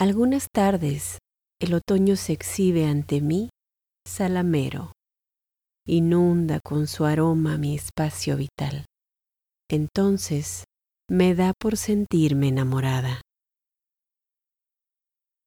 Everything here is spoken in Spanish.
Algunas tardes el otoño se exhibe ante mí salamero, inunda con su aroma mi espacio vital. Entonces me da por sentirme enamorada.